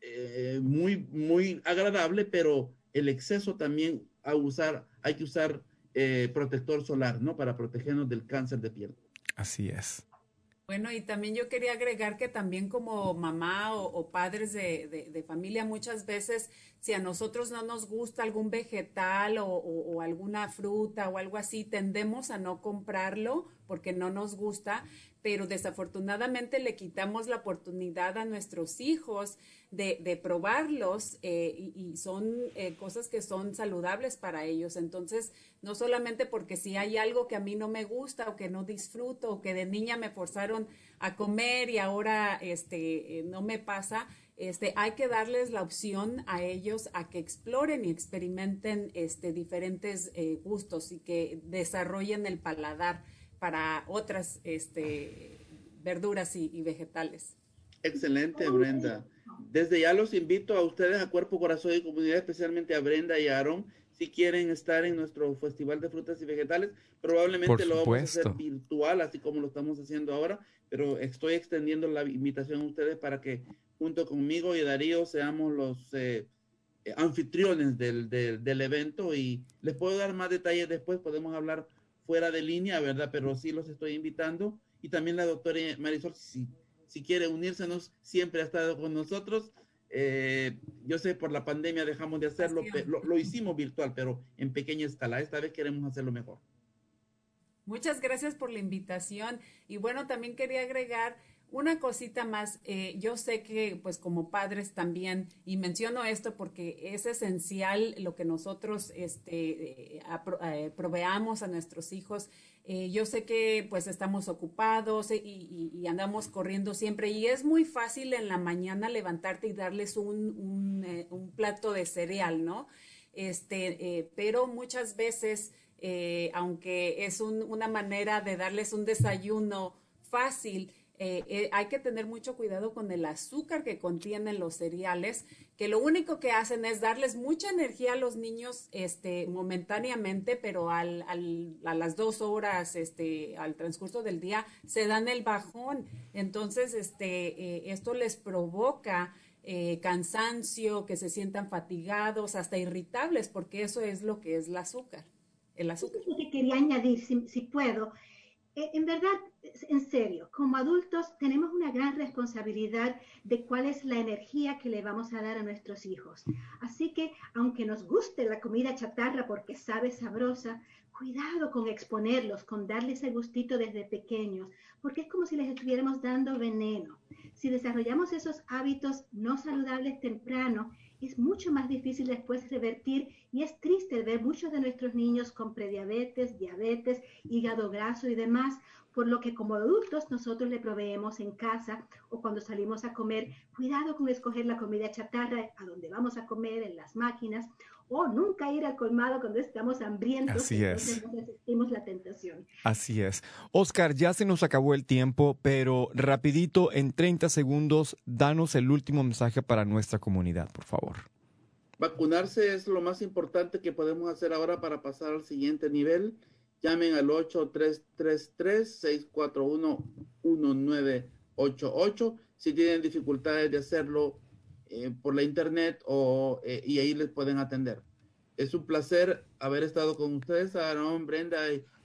eh, muy, muy agradable, pero el exceso también a usar, hay que usar eh, protector solar, ¿no? Para protegernos del cáncer de piel. Así es. Bueno, y también yo quería agregar que también como mamá o, padres de, familia, muchas veces si a nosotros no nos gusta algún vegetal o, alguna fruta o algo así, tendemos a no comprarlo porque no nos gusta, pero desafortunadamente le quitamos la oportunidad a nuestros hijos de, probarlos eh, y, son eh, cosas que son saludables para ellos. Entonces, no solamente porque si hay algo que a mí no me gusta o que no disfruto o que de niña me forzaron a comer y ahora este, eh, no me pasa, este, hay que darles la opción a ellos a que exploren y experimenten este, diferentes gustos y que desarrollen el paladar para otras este, verduras y vegetales. Excelente, Brenda. Desde ya los invito a ustedes, a Cuerpo, Corazón y Comunidad, especialmente a Brenda y a Aaron, si quieren estar en nuestro Festival de Frutas y Vegetales. Probablemente lo vamos a hacer virtual, así como lo estamos haciendo ahora, pero estoy extendiendo la invitación a ustedes para que junto conmigo y Darío seamos los eh, anfitriones del, del, evento y les puedo dar más detalles después, podemos hablar fuera de línea, ¿verdad? Pero sí los estoy invitando. Y también la doctora Marisol, si si quiere unírsenos, siempre ha estado con nosotros. Eh, yo sé, por la pandemia dejamos de hacerlo, lo, lo, hicimos virtual, pero en pequeña escala. Esta vez queremos hacerlo mejor. Muchas gracias por la invitación. Y bueno, también quería agregar una cosita más, eh, yo sé que pues como padres también, y menciono esto porque es esencial lo que nosotros este, eh, eh, proveamos a nuestros hijos. yo sé que pues estamos ocupados y, andamos corriendo siempre y es muy fácil en la mañana levantarte y darles un, plato de cereal, ¿no? Este, pero muchas veces, aunque es una manera de darles un desayuno fácil, eh, eh, hay que tener mucho cuidado con el azúcar que contienen los cereales, que lo único que hacen es darles mucha energía a los niños este, momentáneamente, pero al, al, a las dos horas, este, al transcurso del día, se dan el bajón. Entonces, este, eh, esto les provoca cansancio, que se sientan fatigados, hasta irritables, porque eso es lo que es el azúcar. El azúcar. Que quería añadir, si puedo, en verdad, en serio, como adultos tenemos una gran responsabilidad de cuál es la energía que le vamos a dar a nuestros hijos. Así que, aunque nos guste la comida chatarra porque sabe sabrosa, cuidado con exponerlos, con darles el gustito desde pequeños, porque es como si les estuviéramos dando veneno. Si desarrollamos esos hábitos no saludables temprano, es mucho más difícil después revertir y es triste ver muchos de nuestros niños con prediabetes, diabetes, hígado graso y demás, por lo que como adultos nosotros le proveemos en casa o cuando salimos a comer, cuidado con escoger la comida chatarra a donde vamos a comer, en las máquinas, o nunca ir al colmado cuando estamos hambrientos. Así es. No resistimos la tentación. Así es. Oscar, ya se nos acabó el tiempo, pero rapidito, en 30 segundos, danos el último mensaje para nuestra comunidad, por favor. Vacunarse es lo más importante que podemos hacer ahora para pasar al siguiente nivel. Llamen al 8333-641-1988 si tienen dificultades de hacerlo eh, por la internet o, eh, y ahí les pueden atender. Es un placer haber estado con ustedes, Aaron, Brenda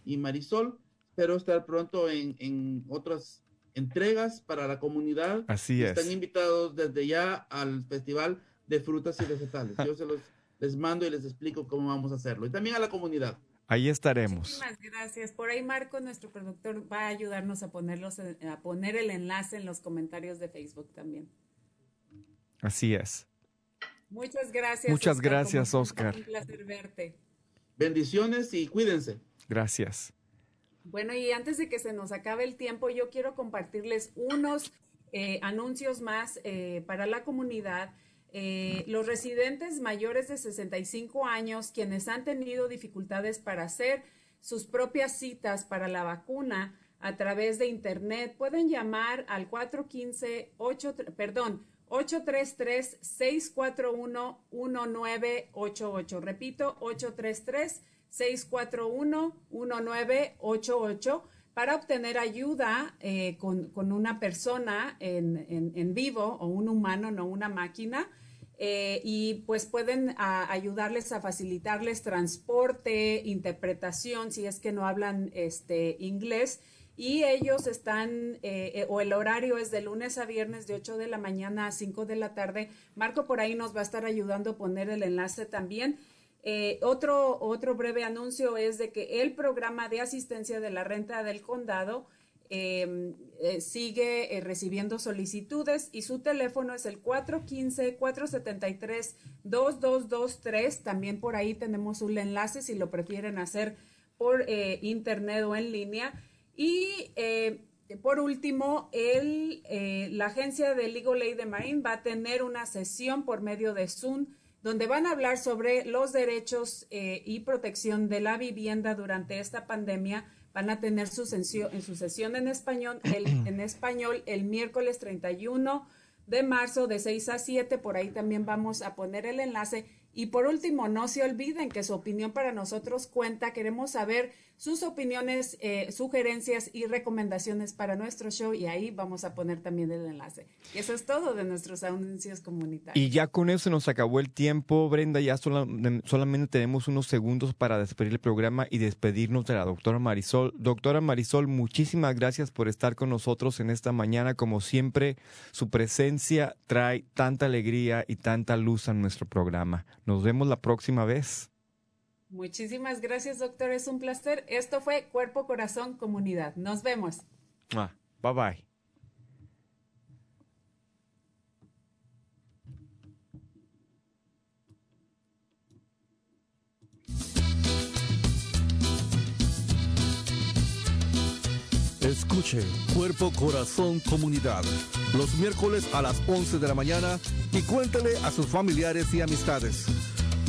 y Marisol. Espero estar pronto en, en otras entregas para la comunidad. Así es. Están invitados desde ya al Festival de Frutas y Vegetales. Yo se los les mando y les explico cómo vamos a hacerlo. Y también a la comunidad. Ahí estaremos. Muchísimas gracias. Por ahí Marco, nuestro productor, va a ayudarnos a ponerlos a poner el enlace en los comentarios de Facebook también. Así es. Muchas gracias. Muchas gracias, Oscar. Un placer verte. Bendiciones y cuídense. Gracias. Bueno, y antes de que se nos acabe el tiempo, yo quiero compartirles unos eh, anuncios más eh, para la comunidad. Eh, los residentes mayores de 65 años, quienes han tenido dificultades para hacer sus propias citas para la vacuna a través de Internet, pueden llamar al 415, 8, perdón, 833-641-1988. Repito, 833-641-1988 para obtener ayuda eh, con, una persona en, vivo o un humano, no una máquina. Eh, y pues pueden ayudarles a facilitarles transporte, interpretación, si es que no hablan este, inglés. Y ellos están, eh, o el horario es de lunes a viernes de 8 de la mañana a 5 de la tarde. Marco por ahí nos va a estar ayudando a poner el enlace también. Eh, otro, otro breve anuncio es de que el programa de asistencia de la renta del condado eh, eh, sigue recibiendo solicitudes y su teléfono es el 415-473-2223. También por ahí tenemos un enlace si lo prefieren hacer por internet o en línea. Y por último, el, la agencia de Legal Aid de Marine va a tener una sesión por medio de Zoom donde van a hablar sobre los derechos eh, y protección de la vivienda durante esta pandemia. Van a tener su, sesión, en su sesión en español, el, en español el miércoles 31 de marzo de 6 a 7. Por ahí también vamos a poner el enlace. Y por último, no se olviden que su opinión para nosotros cuenta. Queremos saber sus opiniones, eh, sugerencias y recomendaciones para nuestro show y ahí vamos a poner también el enlace. Y eso es todo de nuestros anuncios comunitarios. Y ya con eso nos acabó el tiempo, Brenda. Ya solamente tenemos unos segundos para despedir el programa y despedirnos de la doctora Marisol. Doctora Marisol, muchísimas gracias por estar con nosotros en esta mañana. Como siempre, su presencia trae tanta alegría y tanta luz a nuestro programa. Nos vemos la próxima vez. Muchísimas gracias, doctor. Es un placer. Esto fue Cuerpo, Corazón, Comunidad. Nos vemos. Ah, bye bye. Escuche Cuerpo, Corazón, Comunidad los miércoles a las 11 de la mañana y cuéntale a sus familiares y amistades.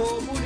Comunidad,